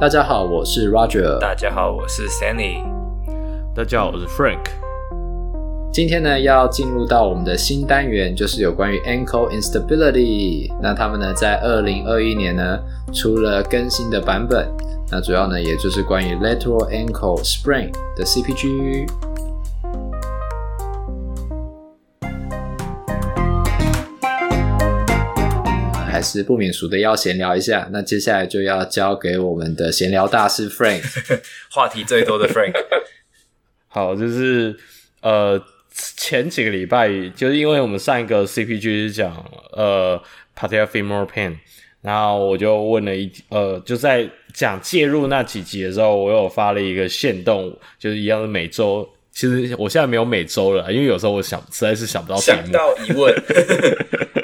大家好，我是 Roger。大家好，我是 Sandy。大家好，我是 Frank。今天呢，要进入到我们的新单元，就是有关于 ankle instability。那他们呢，在二零二一年呢，出了更新的版本。那主要呢，也就是关于 lateral ankle sprain 的 CPG。还是不免俗的要闲聊一下，那接下来就要交给我们的闲聊大师 Frank，话题最多的 Frank。好，就是呃前几个礼拜，就是因为我们上一个 CPG 是讲呃 patellar femoral pain，然后我就问了一呃就在讲介入那几集的时候，我有发了一个限动，就是一样的每周。其实我现在没有每周了，因为有时候我想实在是想不到题目。想到疑问。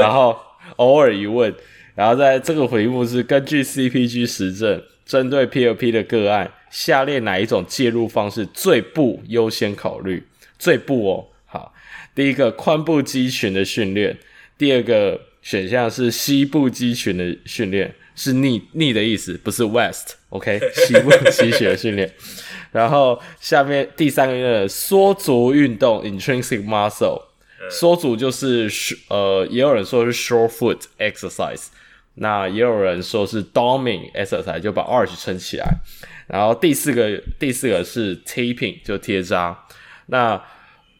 然后偶尔一问，然后在这个回复是根据 CPG 实证，针对 PLP 的个案，下列哪一种介入方式最不优先考虑？最不哦，好，第一个髋部肌群的训练，第二个选项是膝部肌群的训练，是 knee knee 的意思，不是 west，OK，okay? 膝部肌群的训练，然后下面第三个是缩足运动 intrinsic muscle。缩组就是呃，也有人说是 short foot exercise，那也有人说是 doming exercise，就把 arch 撑起来。然后第四个，第四个是 taping，就贴扎。那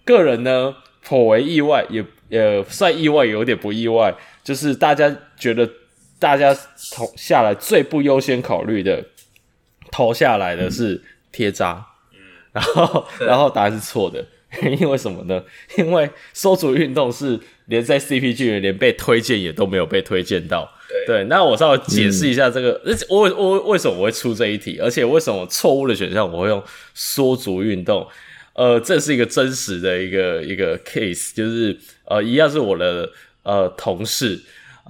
个人呢，颇为意外，也也算意外，有点不意外，就是大家觉得大家投下来最不优先考虑的，投下来的是贴扎。嗯，然后然后答案是错的。因为什么呢？因为缩足运动是连在 CPG 里面连被推荐也都没有被推荐到。对，对，那我稍微解释一下这个，嗯、我我为什么我会出这一题，而且为什么错误的选项我会用缩足运动？呃，这是一个真实的一个一个 case，就是呃，一样是我的呃同事，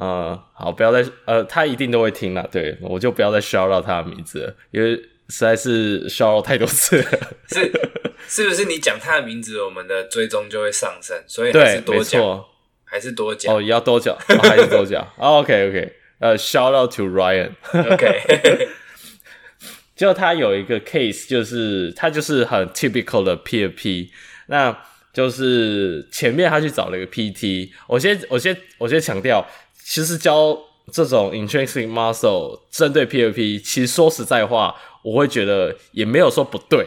呃，好，不要再呃，他一定都会听了，对，我就不要再 shout out 他的名字了，因为实在是 shout out 太多次了。是。是不是你讲他的名字，我们的追踪就会上升？所以还是多讲，还是多讲？哦，要多讲，哦，还是多讲？OK OK，呃，shout out to Ryan，OK，就他有一个 case，就是他就是很 typical 的 PFP，那就是前面他去找了一个 PT，我先我先我先强调，其实教这种 intrinsic muscle 针对 PFP，其实说实在话，我会觉得也没有说不对。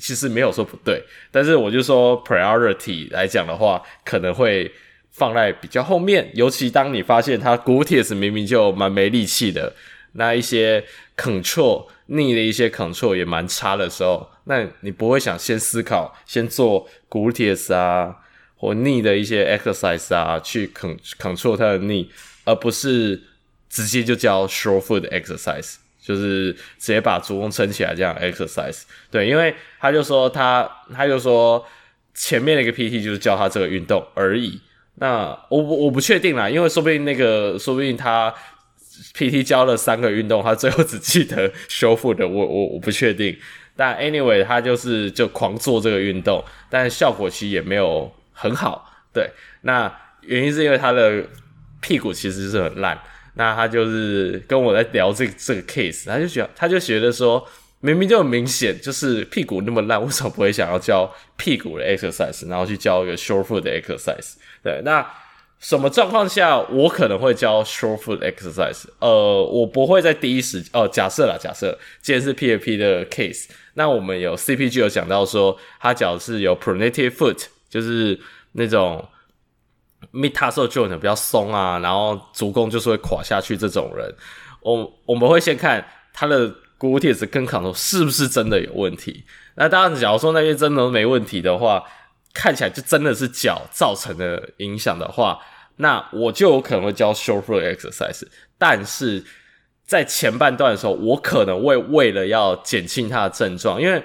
其实没有说不对，但是我就说 priority 来讲的话，可能会放在比较后面。尤其当你发现他 gluteus 明明就蛮没力气的，那一些 control knee 的一些 control 也蛮差的时候，那你不会想先思考先做姑貼啊或逆的一些 exercise 啊，去 control 它的 knee，而不是直接就教 short foot exercise。就是直接把足弓撑起来这样 exercise，对，因为他就说他他就说前面那个 PT 就是教他这个运动而已。那我我不确定啦，因为说不定那个说不定他 PT 教了三个运动，他最后只记得修复的，我我我不确定。但 anyway，他就是就狂做这个运动，但效果其实也没有很好。对，那原因是因为他的屁股其实是很烂。那他就是跟我在聊这个、这个 case，他就觉他就觉得说，明明就很明显，就是屁股那么烂，为什么不会想要教屁股的 exercise，然后去教一个 short foot 的 exercise？对，那什么状况下我可能会教 short foot exercise？呃，我不会在第一时哦、假设啦，假设既然是 PFP 的 case，那我们有 CPG 有讲到说，他脚是有 pronated foot，就是那种。Metatarsal joint 比较松啊，然后足弓就是会垮下去。这种人，我我们会先看他的 gluteus 跟 control 是不是真的有问题。那当然，假如说那边真的没问题的话，看起来就真的是脚造成的影响的话，那我就有可能会教 short foot exercise。但是在前半段的时候，我可能会为了要减轻他的症状，因为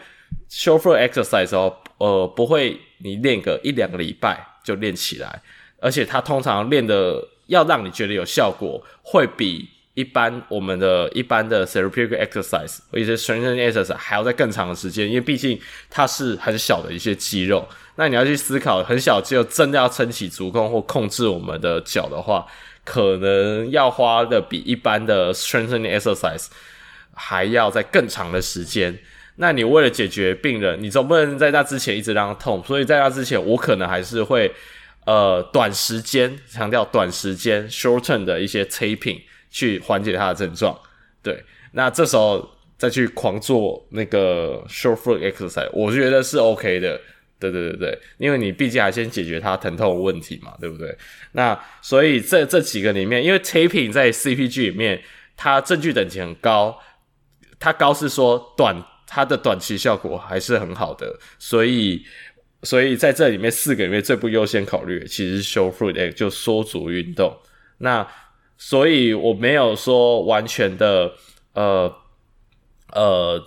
short foot exercise 哦，呃，不会你练个一两个礼拜就练起来。而且它通常练的要让你觉得有效果，会比一般我们的一般的 therapeutic exercise 或一些 strengthening exercise 还要在更长的时间，因为毕竟它是很小的一些肌肉。那你要去思考，很小肌肉真的要撑起足弓或控制我们的脚的话，可能要花的比一般的 strengthening exercise 还要在更长的时间。那你为了解决病人，你总不能在那之前一直让他痛，所以在那之前，我可能还是会呃短时间强调短时间 short term 的一些 taping 去缓解他的症状。对，那这时候再去狂做那个 short foot exercise，我觉得是 OK 的。对对对对，因为你毕竟还先解决他疼痛的问题嘛，对不对？那所以这这几个里面，因为 taping 在 CPG 里面，它证据等级很高，它高是说短，它的短期效果还是很好的，所以所以在这里面四个里面最不优先考虑，其实是 short foot 就缩足运动。那所以我没有说完全的呃呃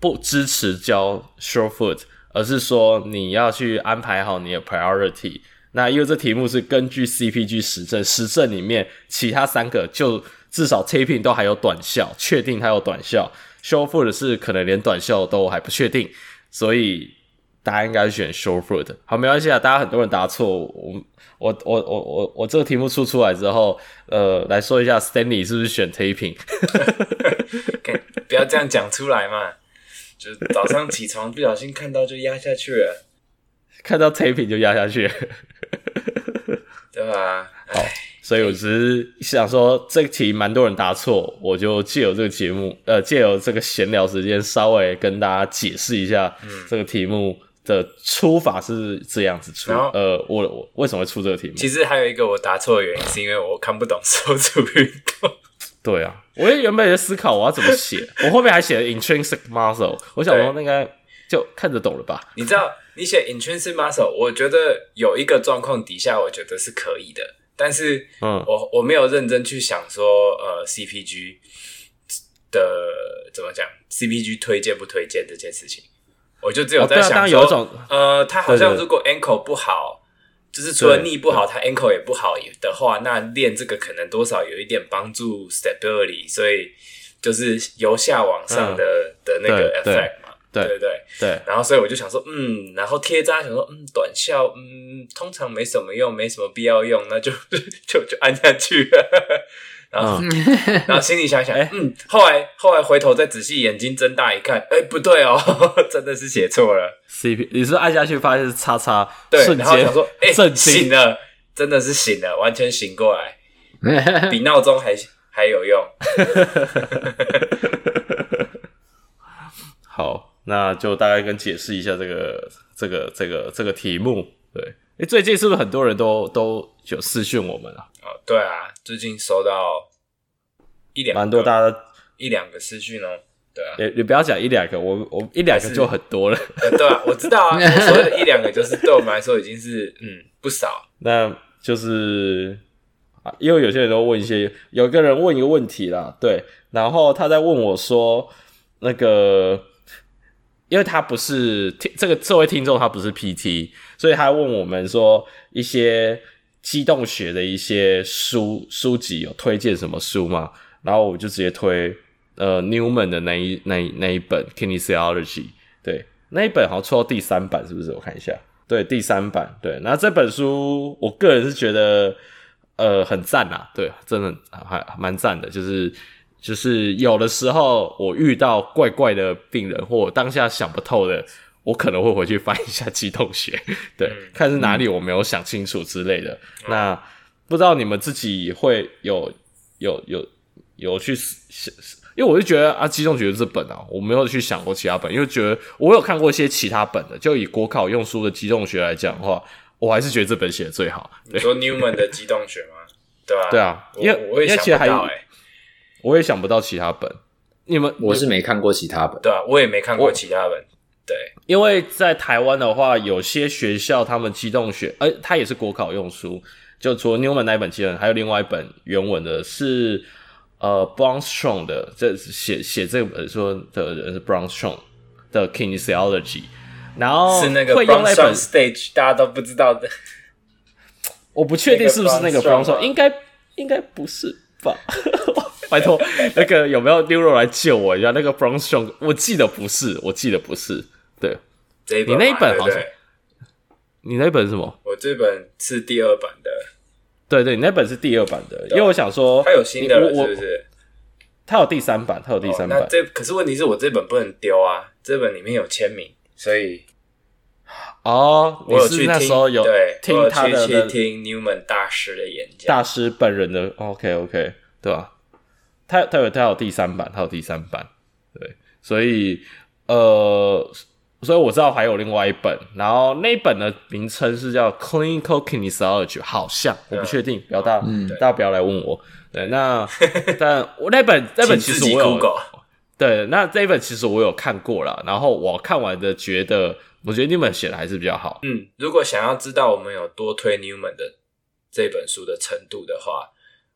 不支持教 short foot。而是说你要去安排好你的 priority。那因为这题目是根据 CPG 实证，实证里面其他三个就至少 taping 都还有短效，确定它有短效。short foot 是可能连短效都还不确定，所以大家应该选 short fruit。好，没关系啊，大家很多人答错。我我我我我我这个题目出出来之后，呃，来说一下 Stanley 是不是选 taping？不要这样讲出来嘛。就早上起床不小心看到就压下去了，看到 taping 就压下去了，对吧？好，所以我只是想说这个题蛮多人答错，我就借由这个节目，呃，借由这个闲聊时间，稍微跟大家解释一下，这个题目的出法是这样子出。嗯、呃，我我为什么会出这个题目？其实还有一个我答错的原因，是因为我看不懂 缩足运动。对啊，我也原本在思考我要怎么写，我后面还写了 intrinsic muscle，我想说那个就看得懂了吧？你知道，你写 intrinsic muscle，我觉得有一个状况底下，我觉得是可以的，但是，嗯，我我没有认真去想说，呃，CPG 的怎么讲，CPG 推荐不推荐这件事情，我就只有在想说，哦啊、呃，他好像如果 ankle 不好。就是除了 knee 不好，他 ankle 也不好的话，那练这个可能多少有一点帮助 stability，所以就是由下往上的、嗯、的那个 effect 嘛，对对对对。对然后所以我就想说，嗯，然后贴扎想说，嗯，短效，嗯，通常没什么用，没什么必要用，那就 就就按下去了。然后，嗯、然后心里想想，欸、嗯，后来后来回头再仔细眼睛睁大一看，哎、欸，不对哦，真的是写错了。CP，你是按下去发现是叉叉，对，瞬然后想说，哎、欸，醒了，真的是醒了，完全醒过来，比闹钟还还有用。好，那就大概跟解释一下这个这个这个这个题目。对，哎、欸，最近是不是很多人都都有私讯我们啊？哦，对啊，最近收到一两蛮多大家一两个私讯哦。对啊，你你不要讲一两个，我我一两个就很多了。呃，对啊，我知道啊，所谓的一两个就是对我们来说已经是嗯不少。那就是啊，因为有些人都问一些，有个人问一个问题啦，对，然后他在问我说，那个，因为他不是这个这位听众，他不是 PT，所以他问我们说一些机动学的一些书书籍有推荐什么书吗？然后我就直接推。呃，Newman 的那一那那一本 Kinesiology，对，那一本好像出到第三版，是不是？我看一下，对，第三版，对。那这本书，我个人是觉得，呃，很赞啊，对，真的还蛮赞的。就是就是有的时候我遇到怪怪的病人，或我当下想不透的，我可能会回去翻一下肌动学，对，嗯、看是哪里我没有想清楚之类的。嗯、那不知道你们自己会有有有有去想？因为我就觉得啊，机动学这本啊，我没有去想过其他本，因为觉得我有看过一些其他本的，就以国考用书的机动学来讲的话，我还是觉得这本写的最好。你说 Newman 的机动学吗？对吧？对啊，因为我也想不到哎，我也想不到其他本。你们我是没看过其他本，对啊，我也没看过其他本。对，因为在台湾的话，有些学校他们机动学，呃，它也是国考用书，就除了 Newman 那一本机动，还有另外一本原文的是。呃，Brownstrong 的这写写这本书的人是 Brownstrong 的 Kinesiology，然后是那个 Brownstrong Stage，大家都不知道的。我不确定是不是那个 Brownstrong，应该应该不是吧？拜托，那个有没有 Neuro 来救我一下？那个 Brownstrong，我记得不是，我记得不是。对，你那一本好像，你那本是什么？我这本是第二版的。对对，你那本是第二版的，因为我想说，它有新的了，是不是？它有第三版，它有第三版。哦、那这可是问题是我这本不能丢啊，这本里面有签名，所以哦，我有去时候有对听他的去听 Newman 大师的演讲，大师本人的 OK OK 对吧？他他有他有第三版，他有第三版，对，所以呃。所以我知道还有另外一本，然后那一本的名称是叫 Clinical Kinesiology，好像我不确定，不要大，嗯、大家不要来问我。对，那 但我那本那本其实我有，对，那这一本其实我有看过了，然后我看完的觉得，我觉得 Newman 写的还是比较好。嗯，如果想要知道我们有多推 Newman 的这本书的程度的话，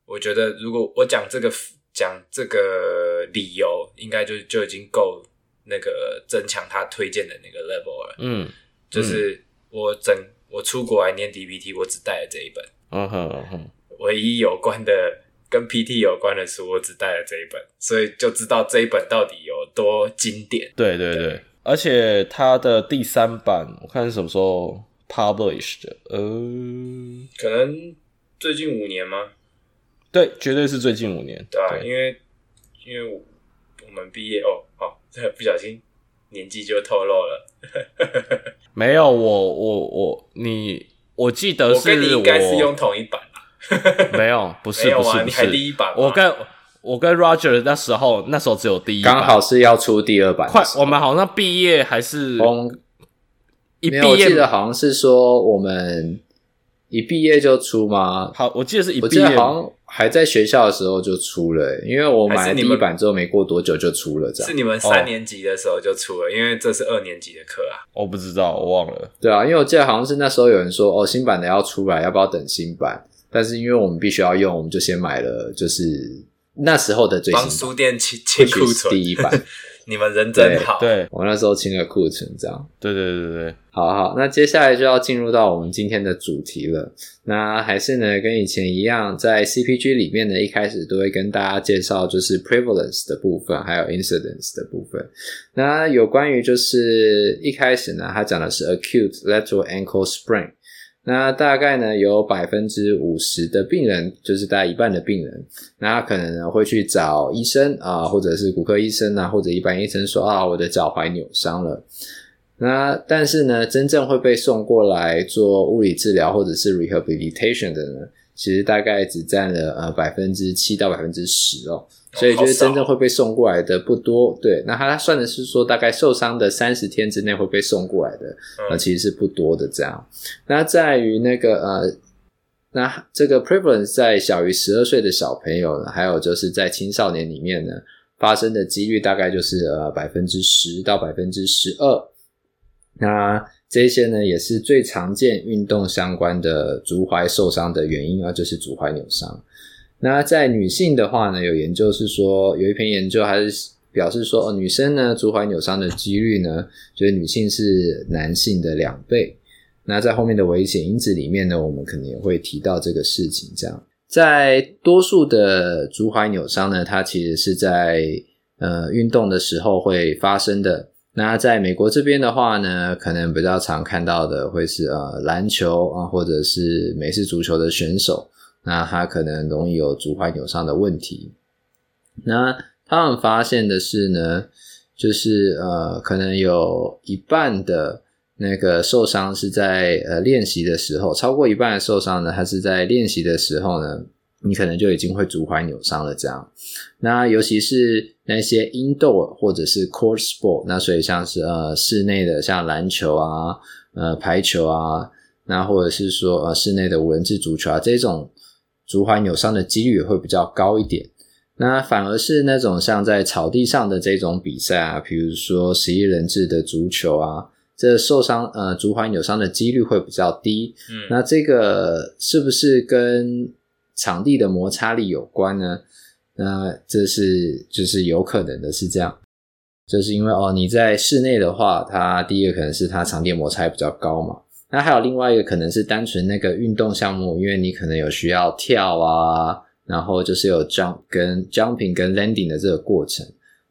我觉得如果我讲这个讲这个理由，应该就就已经够。那个增强他推荐的那个 level 了，嗯，就是我整我出国来念 DPT，我只带了这一本，嗯哼嗯哼，唯一有关的跟 PT 有关的书，我只带了这一本，所以就知道这一本到底有多经典。对对对，对而且它的第三版我看是什么时候 published 的？呃，可能最近五年吗？对，绝对是最近五年。对啊，对因为因为我们毕业哦，好。不小心年纪就透露了，没有我我我你我记得是我跟你应该是用同一版没有不是不是不是，你还第一版，我跟我跟 Roger 那时候那时候只有第一版，刚好是要出第二版，快我们好像毕业还是一毕业，我记得好像是说我们一毕业就出吗？好，我记得是一毕业好像。还在学校的时候就出了，因为我买了第一版之后没过多久就出了，这样。是你们三年级的时候就出了，哦、因为这是二年级的课啊。我不知道，我忘了。对啊，因为我记得好像是那时候有人说，哦，新版的要出来，要不要等新版？但是因为我们必须要用，我们就先买了，就是那时候的最新版。帮书店清清库存第一版。你们人真好，对，对我那时候清了库存，这样，对对对对，好好，那接下来就要进入到我们今天的主题了。那还是呢，跟以前一样，在 CPG 里面呢，一开始都会跟大家介绍就是 prevalence 的部分，还有 incidence 的部分。那有关于就是一开始呢，他讲的是 acute lateral ankle sprain。那大概呢，有百分之五十的病人，就是大概一半的病人，那可能呢会去找医生啊，或者是骨科医生啊，或者一般医生说啊，我的脚踝扭伤了。那但是呢，真正会被送过来做物理治疗或者是 rehabilitation 的呢，其实大概只占了呃百分之七到百分之十哦。所以就是真正会被送过来的不多，对。那他算的是说，大概受伤的三十天之内会被送过来的，呃，其实是不多的这样。那在于那个呃，那这个 prevalence 在小于十二岁的小朋友呢，还有就是在青少年里面呢，发生的几率大概就是呃百分之十到百分之十二。那这些呢，也是最常见运动相关的足踝受伤的原因啊，就是足踝扭伤。那在女性的话呢，有研究是说，有一篇研究还是表示说，哦，女生呢足踝扭伤的几率呢，就是女性是男性的两倍。那在后面的危险因子里面呢，我们可能也会提到这个事情。这样，在多数的足踝扭伤呢，它其实是在呃运动的时候会发生的。那在美国这边的话呢，可能比较常看到的会是呃篮球啊，或者是美式足球的选手。那他可能容易有足踝扭伤的问题。那他们发现的是呢，就是呃，可能有一半的那个受伤是在呃练习的时候，超过一半的受伤呢，它是在练习的时候呢，你可能就已经会足踝扭伤了。这样，那尤其是那些 indoor 或者是 court sport，那所以像是呃室内的像篮球啊、呃排球啊，那或者是说呃室内的五人制足球啊这种。足踝扭伤的几率也会比较高一点，那反而是那种像在草地上的这种比赛啊，比如说十一人制的足球啊，这受伤呃足踝扭伤的几率会比较低。嗯，那这个是不是跟场地的摩擦力有关呢？那这是就是有可能的，是这样，就是因为哦你在室内的话，它第一个可能是它场地摩擦比较高嘛。那还有另外一个可能是单纯那个运动项目，因为你可能有需要跳啊，然后就是有 jump 跟 jumping 跟 landing 的这个过程，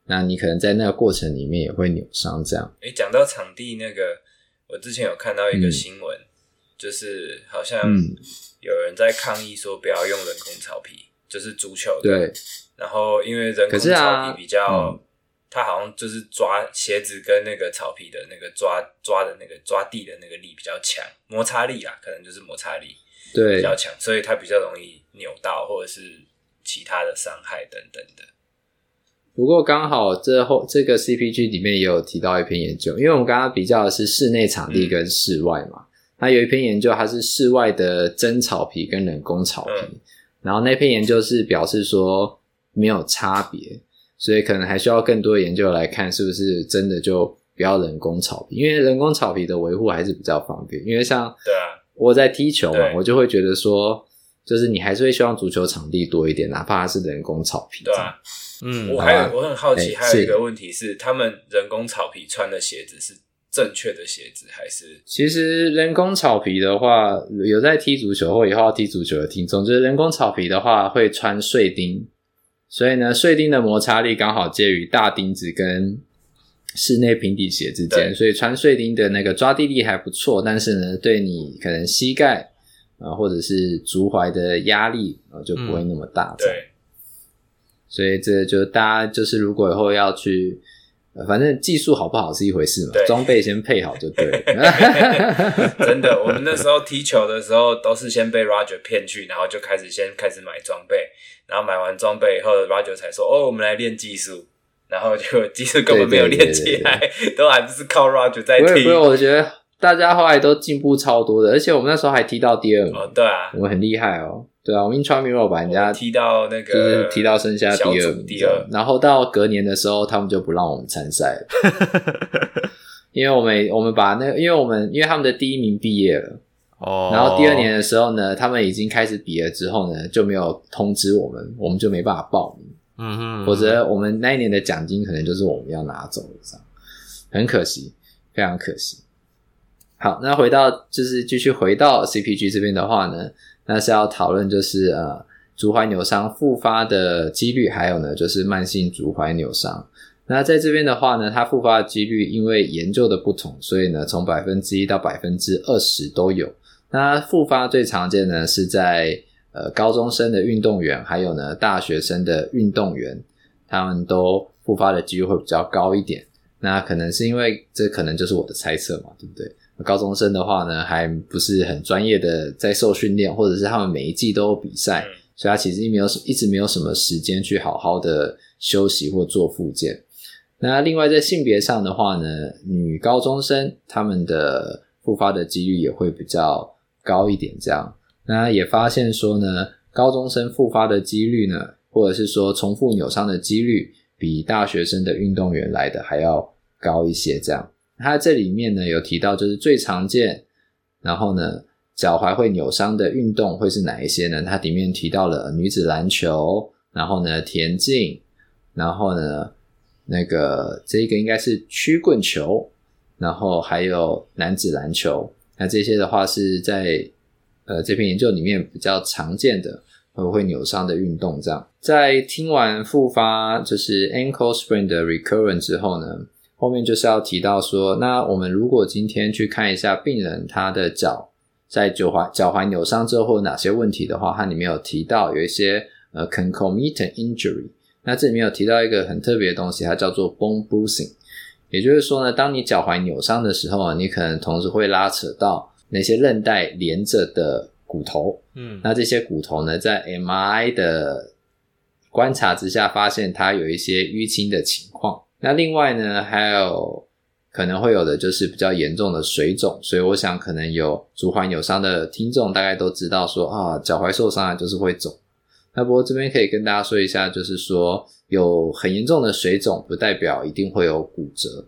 那你可能在那个过程里面也会扭伤这样。诶，讲到场地那个，我之前有看到一个新闻，嗯、就是好像有人在抗议说不要用人工草皮，就是足球的。对。然后因为人工草皮比较，它好像就是抓鞋子跟那个草皮的那个抓抓的那个抓地的那个力比较强，摩擦力啊，可能就是摩擦力对。比较强，所以它比较容易扭到或者是其他的伤害等等的。不过刚好这后这个 CPG 里面也有提到一篇研究，因为我们刚刚比较的是室内场地跟室外嘛，它、嗯、有一篇研究它是室外的真草皮跟人工草皮，嗯、然后那篇研究是表示说没有差别，所以可能还需要更多研究来看是不是真的就不要人工草皮，因为人工草皮的维护还是比较方便，因为像对啊，我在踢球嘛，我就会觉得说，就是你还是会希望足球场地多一点，哪怕它是人工草皮，对啊。嗯，我还有我很好奇，还有一个问题是，他们人工草皮穿的鞋子是正确的鞋子还是？其实人工草皮的话，有在踢足球或以后要踢足球的听众，就是人工草皮的话会穿碎钉，所以呢，碎钉的摩擦力刚好介于大钉子跟室内平底鞋之间，所以穿碎钉的那个抓地力还不错，但是呢，对你可能膝盖啊或者是足踝的压力啊就不会那么大。嗯，对。所以这就大家就是，如果以后要去，反正技术好不好是一回事嘛，装备先配好就对了。真的，我们那时候踢球的时候，都是先被 Roger 骗去，然后就开始先开始买装备，然后买完装备以后，Roger 才说：“哦，我们来练技术。”然后就技术根本没有练起来，都还不是靠 Roger 在踢。不是，我觉得大家后来都进步超多的，而且我们那时候还踢到第二名。哦，对啊，我们很厉害哦。对啊，我们 Intramural 把人家踢到那个，就是踢到剩下第二名，第二。然后到隔年的时候，他们就不让我们参赛了，因为我们我们把那个，因为我们因为他们的第一名毕业了，哦，然后第二年的时候呢，他们已经开始比了之后呢，就没有通知我们，我们就没办法报名，嗯哼，否则我们那一年的奖金可能就是我们要拿走的，这样很可惜，非常可惜。好，那回到就是继续回到 CPG 这边的话呢。那是要讨论，就是呃，足踝扭伤复发的几率，还有呢，就是慢性足踝扭伤。那在这边的话呢，它复发的几率因为研究的不同，所以呢，从百分之一到百分之二十都有。那复发最常见呢是在呃高中生的运动员，还有呢大学生的运动员，他们都复发的几率会比较高一点。那可能是因为这可能就是我的猜测嘛，对不对？高中生的话呢，还不是很专业的在受训练，或者是他们每一季都有比赛，所以他其实没有一直没有什么时间去好好的休息或做复健。那另外在性别上的话呢，女高中生他们的复发的几率也会比较高一点。这样，那也发现说呢，高中生复发的几率呢，或者是说重复扭伤的几率，比大学生的运动员来的还要高一些。这样。它这里面呢有提到，就是最常见，然后呢脚踝会扭伤的运动会是哪一些呢？它里面提到了女子篮球，然后呢田径，然后呢那个这个应该是曲棍球，然后还有男子篮球。那这些的话是在呃这篇研究里面比较常见的会会扭伤的运动。这样，在听完复发就是 ankle sprain 的 recurrence 之后呢，后面就是要提到说，那我们如果今天去看一下病人他的脚在脚踝脚踝扭伤之后哪些问题的话，它里面有提到有一些呃 concomitant injury。那这里面有提到一个很特别的东西，它叫做 bone bruising。也就是说呢，当你脚踝扭伤的时候啊，你可能同时会拉扯到那些韧带连着的骨头。嗯，那这些骨头呢，在 MRI 的观察之下，发现它有一些淤青的情况。那另外呢，还有可能会有的就是比较严重的水肿，所以我想可能有足踝扭伤的听众大概都知道说啊，脚踝受伤了就是会肿。那不过这边可以跟大家说一下，就是说有很严重的水肿不代表一定会有骨折。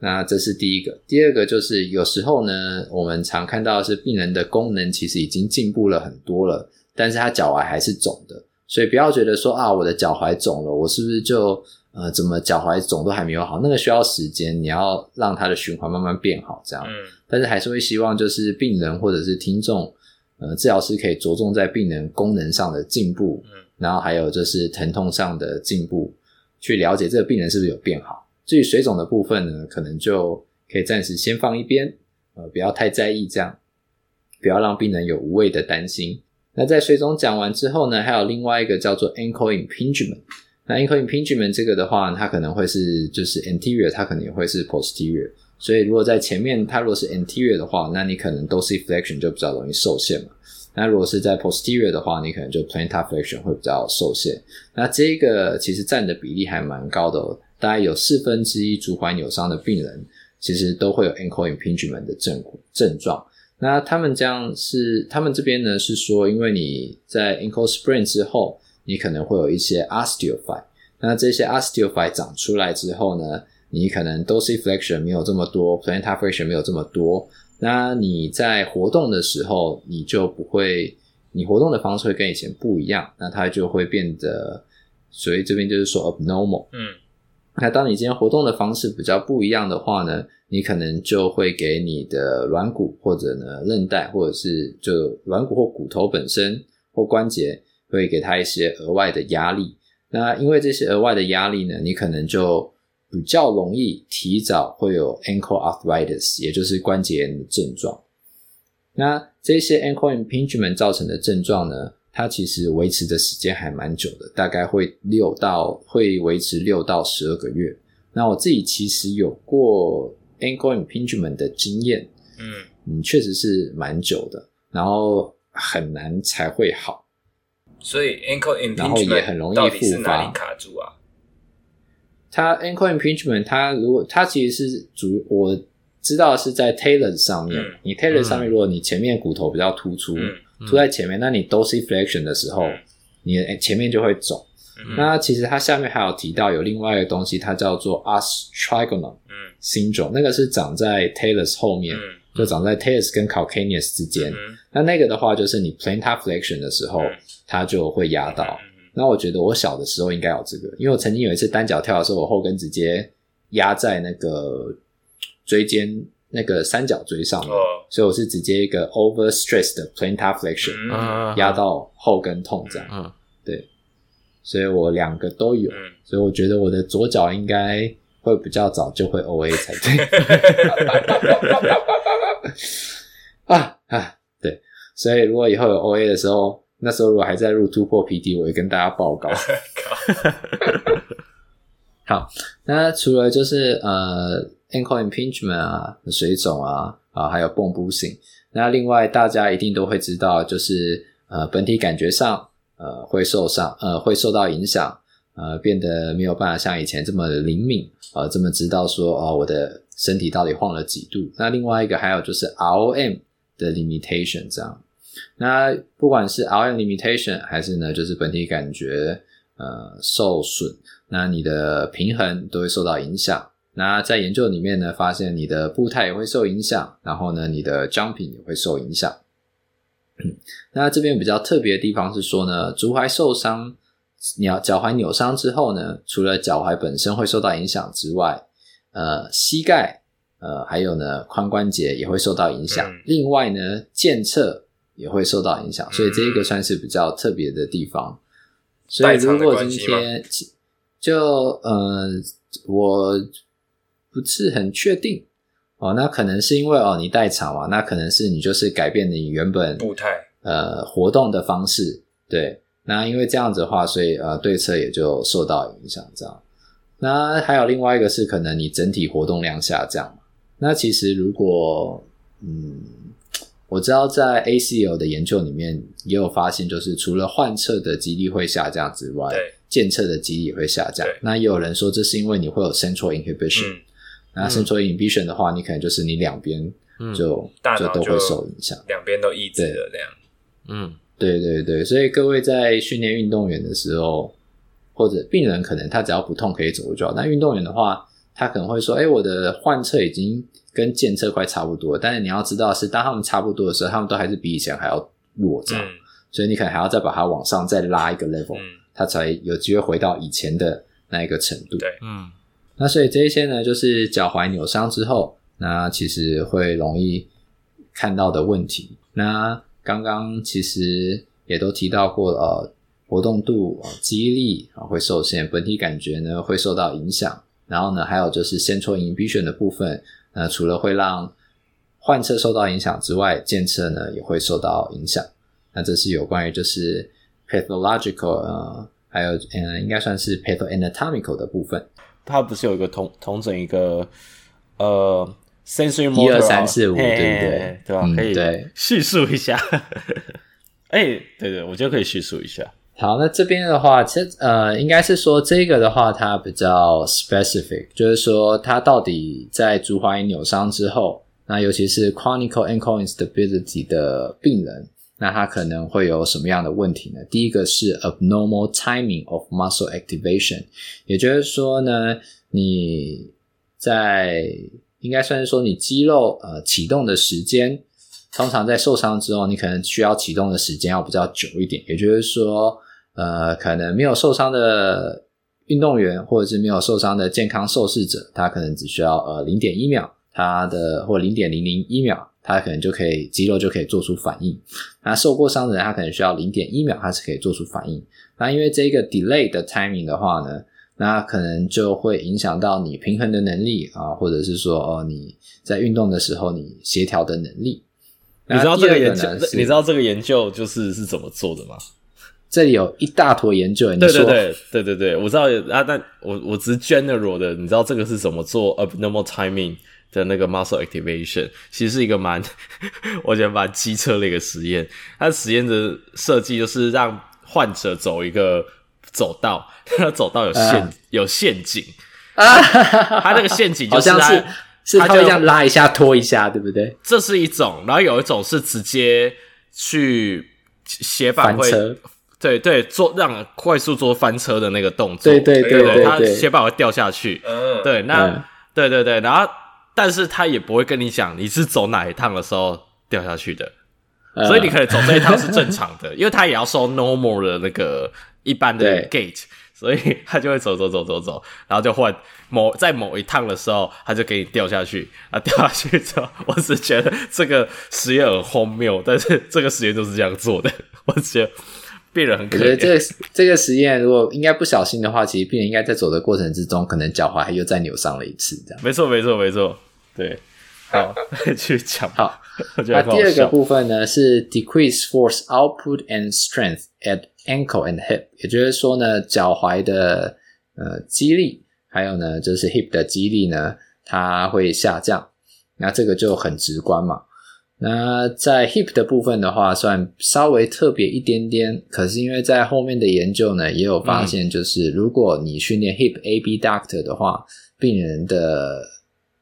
那这是第一个，第二个就是有时候呢，我们常看到的是病人的功能其实已经进步了很多了，但是他脚踝还是肿的，所以不要觉得说啊，我的脚踝肿了，我是不是就呃，怎么脚踝肿都还没有好？那个需要时间，你要让它的循环慢慢变好，这样。嗯。但是还是会希望就是病人或者是听众，呃，治疗师可以着重在病人功能上的进步，嗯，然后还有就是疼痛上的进步，去了解这个病人是不是有变好。至于水肿的部分呢，可能就可以暂时先放一边，呃，不要太在意这样，不要让病人有无谓的担心。那在水肿讲完之后呢，还有另外一个叫做 ankle impingement。那 ankle impingement 这个的话，它可能会是就是 anterior，它可能也会是 posterior。所以如果在前面，它如果是 anterior 的话，那你可能 dorsiflexion 就比较容易受限嘛。那如果是在 posterior 的话，你可能就 plantar flexion 会比较受限。那这个其实占的比例还蛮高的，大概有四分之一足踝扭伤的病人，其实都会有 ankle impingement 的症症状。那他们这样是，他们这边呢是说，因为你在 ankle sprain 之后。你可能会有一些 osteophyte，那这些 osteophyte 长出来之后呢，你可能 dorsiflexion 没有这么多，plantar flexion 没有这么多，那你在活动的时候，你就不会，你活动的方式会跟以前不一样，那它就会变得，所以这边就是说 abnormal。嗯，那当你今天活动的方式比较不一样的话呢，你可能就会给你的软骨或者呢韧带，或者是就软骨或骨头本身或关节。会给他一些额外的压力，那因为这些额外的压力呢，你可能就比较容易提早会有 ankle arthritis，也就是关节炎的症状。那这些 ankle impingement 造成的症状呢，它其实维持的时间还蛮久的，大概会六到会维持六到十二个月。那我自己其实有过 ankle impingement 的经验，嗯嗯，确实是蛮久的，然后很难才会好。所以 ankle impingement 然后也很容易复发。卡住啊？它 ankle impingement 它如果它其实是主我知道是在 talon 上面，嗯、你 talon 上面如果你前面骨头比较突出，嗯、突在前面，那你 dorsiflexion 的时候，嗯、你的前面就会肿。嗯、那其实它下面还有提到有另外一个东西，它叫做 os trigonal syndrome，那个是长在 talus 后面，嗯、就长在 talus 跟 calcaneus 之间。嗯、那那个的话，就是你 plantar flexion 的时候。嗯它就会压到。那我觉得我小的时候应该有这个，因为我曾经有一次单脚跳的时候，我后跟直接压在那个椎间那个三角椎上面，所以我是直接一个 overstressed 的 plantar flexion 压到后跟痛这样。对，所以我两个都有，所以我觉得我的左脚应该会比较早就会 OA 才对。啊啊，对，所以如果以后有 OA 的时候。那时候如果还在入突破 PD，我会跟大家报告。好，那除了就是呃 ankle impingement 啊、水肿啊啊，还有 bone bruising，那另外大家一定都会知道，就是呃本体感觉上呃会受伤，呃会受到影响，呃变得没有办法像以前这么灵敏，呃这么知道说哦、呃、我的身体到底晃了几度。那另外一个还有就是 ROM 的 limitation 这样。那不管是 ROM limitation 还是呢，就是本体感觉呃受损，那你的平衡都会受到影响。那在研究里面呢，发现你的步态也会受影响，然后呢，你的 jumping 也会受影响。嗯，那这边比较特别的地方是说呢，足踝受伤，你要脚踝扭伤之后呢，除了脚踝本身会受到影响之外，呃，膝盖呃还有呢髋关节也会受到影响。嗯、另外呢，健侧。也会受到影响，所以这一个算是比较特别的地方。嗯、所以如果今天就呃，我不是很确定哦，那可能是因为哦你代偿嘛，那可能是你就是改变你原本步态呃活动的方式，对，那因为这样子的话，所以呃对策也就受到影响，这样。那还有另外一个是可能你整体活动量下降，那其实如果嗯。我知道在 ACL 的研究里面也有发现，就是除了患侧的肌力会下降之外，对健侧的肌力也会下降。那也有人说这是因为你会有 central inhibition，、嗯、那 central inhibition 的话，你可能就是你两边就、嗯、就都会受影响，两边都抑制了这样。嗯，对对对，所以各位在训练运动员的时候，或者病人可能他只要不痛可以走路就好，但运动员的话，他可能会说：“哎，我的换侧已经。”跟健侧快差不多，但是你要知道是，当他们差不多的时候，他们都还是比以前还要弱，这样，嗯、所以你可能还要再把它往上再拉一个 level，、嗯、它才有机会回到以前的那一个程度。对，嗯，那所以这一些呢，就是脚踝扭伤之后，那其实会容易看到的问题。那刚刚其实也都提到过了，呃，活动度、呃、肌力啊会受限，本体感觉呢会受到影响，然后呢，还有就是 central inhibition 的部分。呃除了会让换侧受到影响之外，健车呢也会受到影响。那这是有关于就是 pathological 呃，还有嗯，应该算是 pathoanatomical 的部分。它不是有一个同同整一个呃 sensory 一二三四五，对不对？对吧？可以对叙述一下。哎，对对，我觉得可以叙述一下。好，那这边的话，其实呃，应该是说这个的话，它比较 specific，就是说它到底在足踝扭伤之后，那尤其是 chronic ankle instability 的病人，那他可能会有什么样的问题呢？第一个是 abnormal timing of muscle activation，也就是说呢，你在应该算是说你肌肉呃启动的时间，通常在受伤之后，你可能需要启动的时间要比较久一点，也就是说。呃，可能没有受伤的运动员，或者是没有受伤的健康受试者，他可能只需要呃零点一秒，他的或零点零零一秒，他可能就可以肌肉就可以做出反应。那受过伤的人，他可能需要零点一秒，他是可以做出反应。那因为这个 delay 的 timing 的话呢，那可能就会影响到你平衡的能力啊，或者是说哦你在运动的时候你协调的能力。你知道这个研究，你知道这个研究就是是怎么做的吗？这里有一大坨研究，你说对对对对对对，我知道啊，但我我只是 general 的，你知道这个是怎么做 abnormal timing 的那个 muscle activation，其实是一个蛮 我觉得蛮机车的一个实验。它实验的设计就是让患者走一个走道，他 走道有陷、啊、有陷阱啊，他那个陷阱就是他是是他就这样拉一下拖一下，对不对？这是一种，然后有一种是直接去斜板会。对对，做让快速做翻车的那个动作，对对对对，他斜板会掉下去。嗯，对，那、嗯、对对对，然后但是他也不会跟你讲你是走哪一趟的时候掉下去的，嗯、所以你可能走这一趟是正常的，因为他也要收 normal 的那个一般的 gate，所以他就会走走走走走，然后就换某在某一趟的时候，他就给你掉下去啊，掉下去之后，我只觉得这个实验很荒谬，但是这个实验就是这样做的，我觉得。病人很可怜。这个这个实验如果应该不小心的话，其实病人应该在走的过程之中，可能脚踝又再扭伤了一次，这样。没错，没错，没错。对，好，去讲。好，那第二个部分呢是 decrease force output and strength at ankle and hip，也就是说呢，脚踝的呃肌力，还有呢就是 hip 的肌力呢，它会下降。那这个就很直观嘛。那在 hip 的部分的话，算稍微特别一点点。可是因为在后面的研究呢，也有发现，就是如果你训练 hip abductor 的话，病人的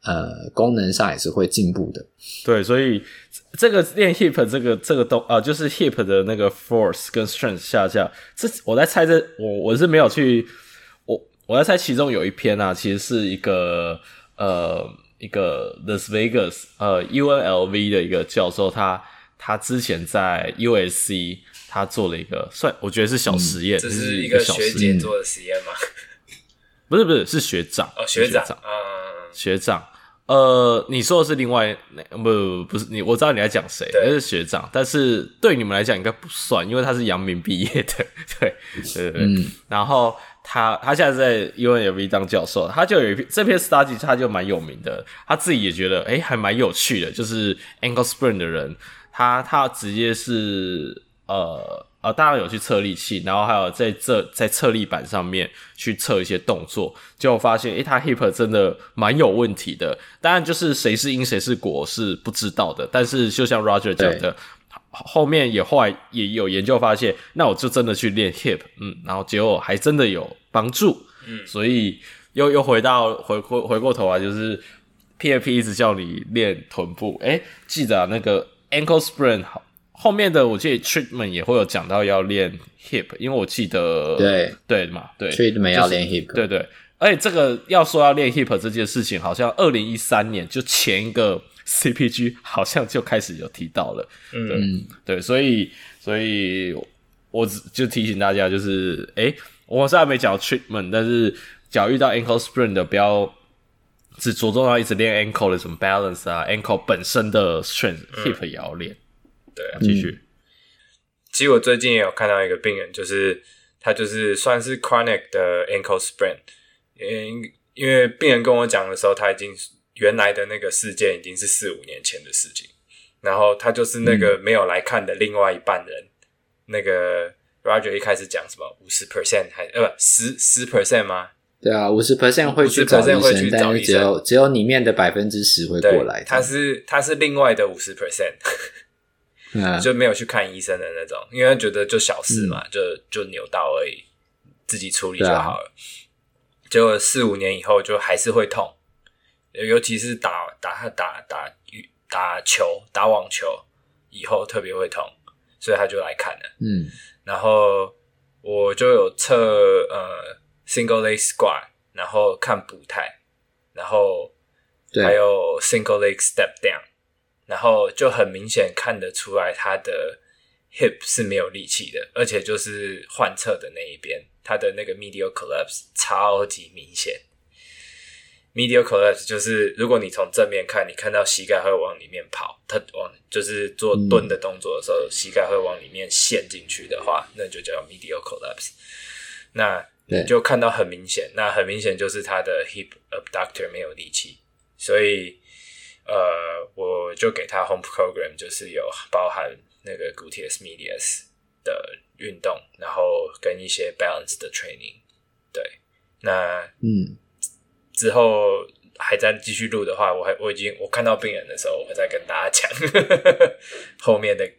呃功能上也是会进步的。对，所以这个练 hip 这个这个动啊、就是 hip 的那个 force 跟 strength 下降。这我在猜，这我我是没有去，我我在猜其中有一篇啊，其实是一个呃。一个 Las Vegas 呃 UNLV 的一个教授，他他之前在 USC 他做了一个算我觉得是小实验，这是一个学姐做的实验吗？不是不是是学长哦学长啊。学长呃你说的是另外不不是你我知道你在讲谁，那是学长，但是对你们来讲应该不算，因为他是阳明毕业的，对对对，嗯，然后。他他现在在 UNLV 当教授，他就有一篇这篇 study，他就蛮有名的。他自己也觉得，诶、欸，还蛮有趣的。就是 ankle sprain 的人，他他直接是呃呃，当然有去测力器，然后还有在这在测力板上面去测一些动作，就发现，诶、欸，他 hip 真的蛮有问题的。当然，就是谁是因谁是果是不知道的。但是，就像 Roger 讲的。后面也后来也有研究发现，那我就真的去练 hip，嗯，然后结果还真的有帮助，嗯，所以又又回到回回回过头来，就是 PFP 一直叫你练臀部，诶，记得啊，那个 ankle sprain 后后面的我记得 treatment 也会有讲到要练 hip，因为我记得对。对嘛，对。Treatment 要练 hip，对对，而且这个要说要练 hip 这件事情，好像二零一三年就前一个。CPG 好像就开始有提到了，嗯，对，对，所以，所以我只就提醒大家，就是，诶、欸，我虽然没讲 treatment，但是，脚遇到 ankle sprain 的，不要只着重要一直练 ankle 的什么 balance 啊，ankle 本身的 strength，hip、嗯、也要练。对啊，继续。其实我最近也有看到一个病人，就是他就是算是 chronic 的 ankle sprain，因因为病人跟我讲的时候，他已经。原来的那个事件已经是四五年前的事情，然后他就是那个没有来看的另外一半人，那个 Roger 一开始讲什么五十 percent 还呃不十十 percent 吗？对啊，五十 percent 会去找医生，但是只有只有里面的百分之十会过来。他是他是另外的五十 percent，就没有去看医生的那种，因为他觉得就小事嘛，嗯、就就扭到而已，自己处理就好了。啊、结果四五年以后就还是会痛，尤其是打打打打羽打球打网球以后特别会痛，所以他就来看了。嗯，然后我就有测呃。Single leg squat，然后看步态，然后还有 single leg step down，然后就很明显看得出来他的 hip 是没有力气的，而且就是患侧的那一边，他的那个 medial collapse 超级明显。medial collapse 就是如果你从正面看，你看到膝盖会往里面跑，他往就是做蹲的动作的时候，嗯、膝盖会往里面陷进去的话，那就叫 medial collapse。那你就看到很明显，那很明显就是他的 hip abductor 没有力气，所以呃，我就给他 home program，就是有包含那个 gluteus medias 的运动，然后跟一些 balance 的 training。对，那嗯，之后还在继续录的话，我还我已经我看到病人的时候，我会再跟大家讲 后面的。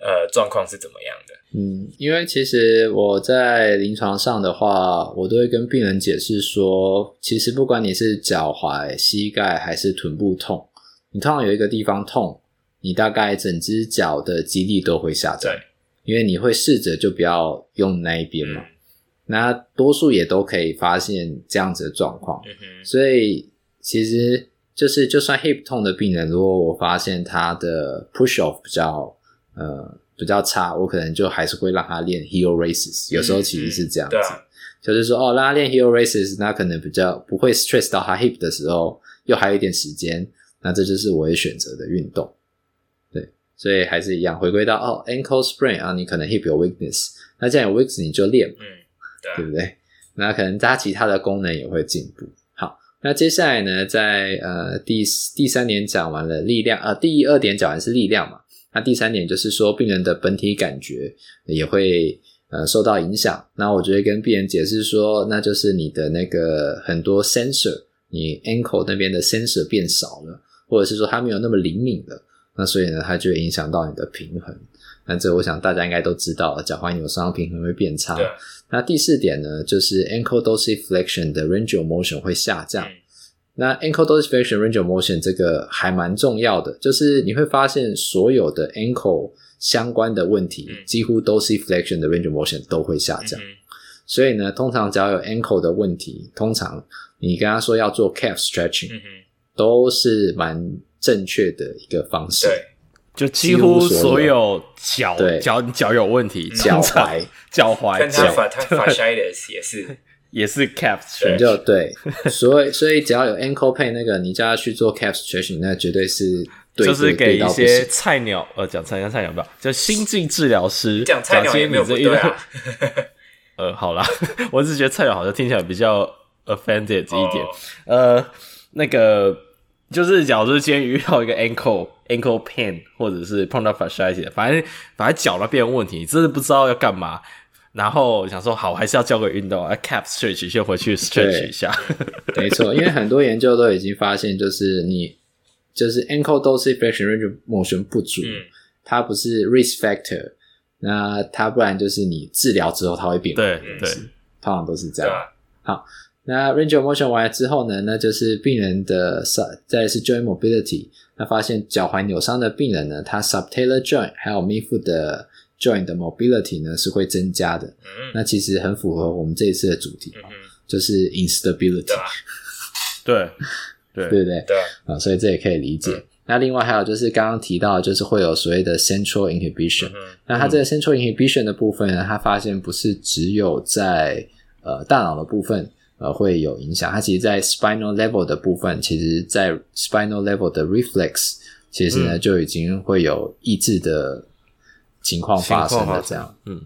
呃，状况是怎么样的？嗯，因为其实我在临床上的话，我都会跟病人解释说，其实不管你是脚踝、膝盖还是臀部痛，你通常有一个地方痛，你大概整只脚的肌力都会下降。因为你会试着就不要用那一边嘛。嗯、那多数也都可以发现这样子的状况。嗯哼。所以其实就是，就算 hip 痛的病人，如果我发现他的 push off 比较呃，比较差，我可能就还是会让他练 heel raises。有时候其实是这样子，嗯嗯、就是说哦，让他练 heel raises，那可能比较不会 stress 到他 hip 的时候，又还有一点时间，那这就是我会选择的运动。对，所以还是一样，回归到哦，ankle sprain 啊，你可能 hip 有 weakness，那这样有 weakness 你就练，嗯，对，对不对？那可能它其他的功能也会进步。好，那接下来呢，在呃第第三点讲完了力量，呃，第二点讲完是力量嘛。那第三点就是说，病人的本体感觉也会呃受到影响。那我就会跟病人解释说，那就是你的那个很多 sensor，你 ankle 那边的 sensor 变少了，或者是说它没有那么灵敏了。那所以呢，它就会影响到你的平衡。那这我想大家应该都知道，脚踝扭伤平衡会变差。那第四点呢，就是 ankle dorsiflexion 的 range of motion 会下降。嗯那 ankle dorsiflexion range of motion 这个还蛮重要的，就是你会发现所有的 ankle 相关的问题，几乎 dorsiflexion 的 range of motion 都会下降。所以呢，通常只要有 ankle 的问题，通常你跟他说要做 calf stretching，都是蛮正确的一个方式。对，就几乎所有脚脚脚有问题，脚踝脚踝，跟他 fasciitis 也是。也是 calf stretching 就对，所以所以只要有 ankle pain 那个，你叫他去做 calf stretching，那绝对是对，就是给一些菜鸟呃讲菜鸟菜鸟不就新进治疗师讲菜鸟也没有不对啊。呃，好啦，我只是觉得菜鸟好像听起来比较 offended 一点。呃，那个就是假如今天遇到一个 ankle ankle pain 或者是碰到 fasciitis，反正反正脚那边有问题，你真的不知道要干嘛。然后想说好，还是要交个运动啊，calf stretch 先回去 stretch 一下。没错，因为很多研究都已经发现，就是你就是 ankle dorsiflexion range motion 不足，嗯、它不是 risk factor，那它不然就是你治疗之后它会变。对对，通常都是这样。啊、好，那 range of motion 完了之后呢，那就是病人的 sub，再是 joint mobility，那发现脚踝扭伤的病人呢，他 subtalar joint 还有 midfoot 的。Joint 的 mobility 呢是会增加的，嗯、那其实很符合我们这一次的主题，嗯、就是 instability，对对对。不对？对啊，所以这也可以理解。嗯、那另外还有就是刚刚提到，就是会有所谓的 central inhibition、嗯。那它这个 central inhibition 的部分呢，它发现不是只有在呃大脑的部分呃会有影响，它其实在 spinal level 的部分，其实在 spinal level 的 reflex 其实呢、嗯、就已经会有抑制的。情况发生的这样，嗯，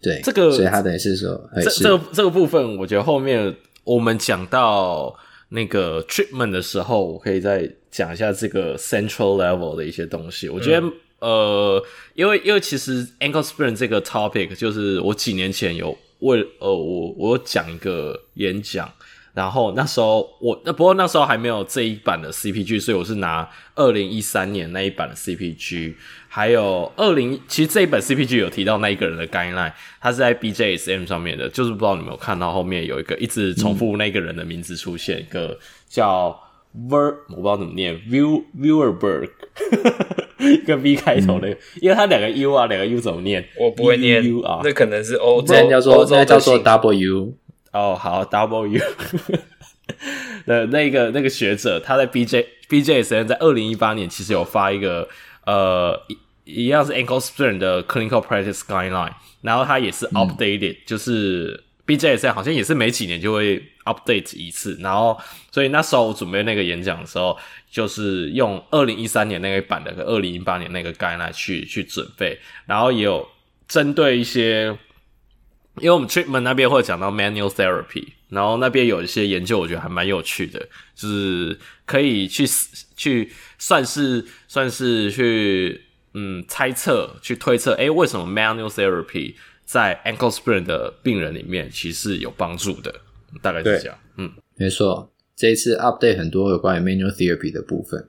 对，这个，所以他等于是说，这这个这个部分，我觉得后面我们讲到那个 treatment 的时候，我可以再讲一下这个 central level 的一些东西。我觉得呃，因为因为其实 ankle sprain 这个 topic 就是我几年前有为呃我我讲一个演讲。然后那时候我那不过那时候还没有这一版的 CPG，所以我是拿二零一三年那一版的 CPG，还有二零其实这一本 CPG 有提到那一个人的 guideline，他是在 BJSM 上面的，就是不知道你们有看到后面有一个一直重复那个人的名字出现，嗯、一个叫 Ver 我不知道怎么念 View Viewerberg，一个 V 开头的，嗯、因为他两个 U 啊，两个 U 怎么念？我不会念 U 啊，那可能是欧洲，这叫做这叫做 W。哦，好，W 的 那个那个学者，他在 BJ BJSN 在二零一八年其实有发一个呃一一样是 ankle sprain 的 clinical practice guideline，然后他也是 updated，、嗯、就是 BJSN 好像也是每几年就会 update 一次，然后所以那时候我准备那个演讲的时候，就是用二零一三年那个版的跟二零一八年那个 guideline 去去准备，然后也有针对一些。因为我们 treatment 那边会讲到 manual therapy，然后那边有一些研究，我觉得还蛮有趣的，就是可以去去算是算是去嗯猜测去推测，诶，为什么 manual therapy 在 ankle sprain 的病人里面其实是有帮助的？大概是这样。嗯，没错，这一次 update 很多有关于 manual therapy 的部分。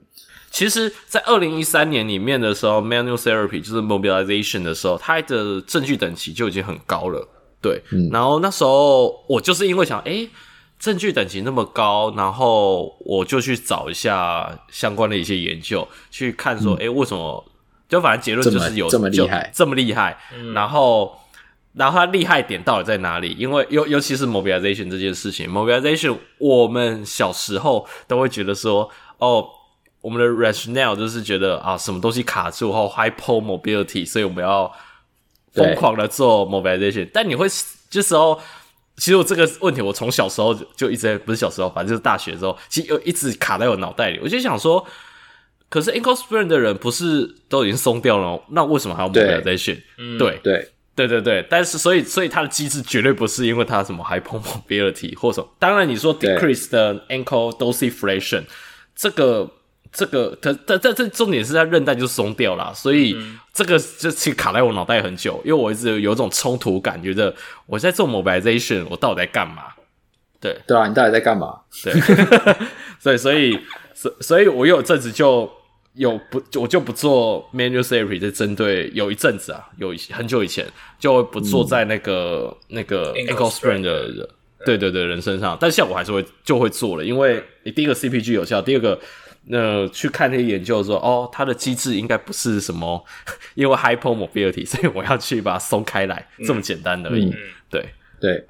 其实，在二零一三年里面的时候，manual therapy 就是 mobilization 的时候，它的证据等级就已经很高了。对，嗯、然后那时候我就是因为想，诶，证据等级那么高，然后我就去找一下相关的一些研究，去看说，哎、嗯，为什么？就反正结论就是有这么厉害，这么厉害。嗯、然后，然后它厉害点到底在哪里？因为尤尤其是 mobilization 这件事情，mobilization 我们小时候都会觉得说，哦，我们的 rationale 就是觉得啊，什么东西卡住后 hypomobility，所以我们要。疯狂的做 mobilization，但你会这时候，其实我这个问题，我从小时候就一直在，不是小时候，反正就是大学的时候，其实又一直卡在我脑袋里。我就想说，可是 ankle sprain 的人不是都已经松掉了，那为什么还要 mobilization？对对对对对，但是所以所以它的机制绝对不是因为它什么 hypomobility 或什么。当然你说 decrease 的 ankle dorsiflexion 这个。这个，它它它这重点是在韧带就松掉了，所以这个就其实卡在我脑袋很久，因为我一直有一种冲突感，觉得我在做 mobilization，我到底在干嘛？对对啊，你到底在干嘛？对，所以所以所所以我有阵子就有不我就不做 manual therapy，就针对有一阵子啊，有很久以前就不坐在那个、嗯、那个 ankle sprain 的人，对对对人身上，但效果还是会就会做了，因为你第一个 CPG 有效，第二个。那去看那些研究说，哦，它的机制应该不是什么，因为 hypermobility，所以我要去把它松开来，嗯、这么简单而已。嗯、对对，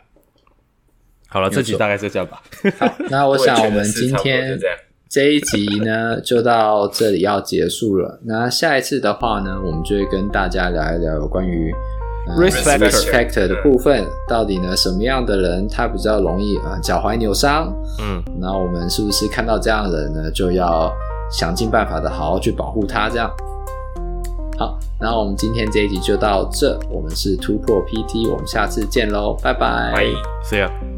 好了，这集大概就这样吧。好，那我想我们今天这一集呢，就到这里要结束了。那下一次的话呢，我们就会跟大家聊一聊有关于。Risk factor, risk factor 的部分，到底呢，什么样的人他比较容易啊脚踝扭伤？嗯，那我们是不是看到这样的人呢，就要想尽办法的好好去保护他？这样。好，那我们今天这一集就到这，我们是突破 PT，我们下次见喽，拜拜。Bye，See ya。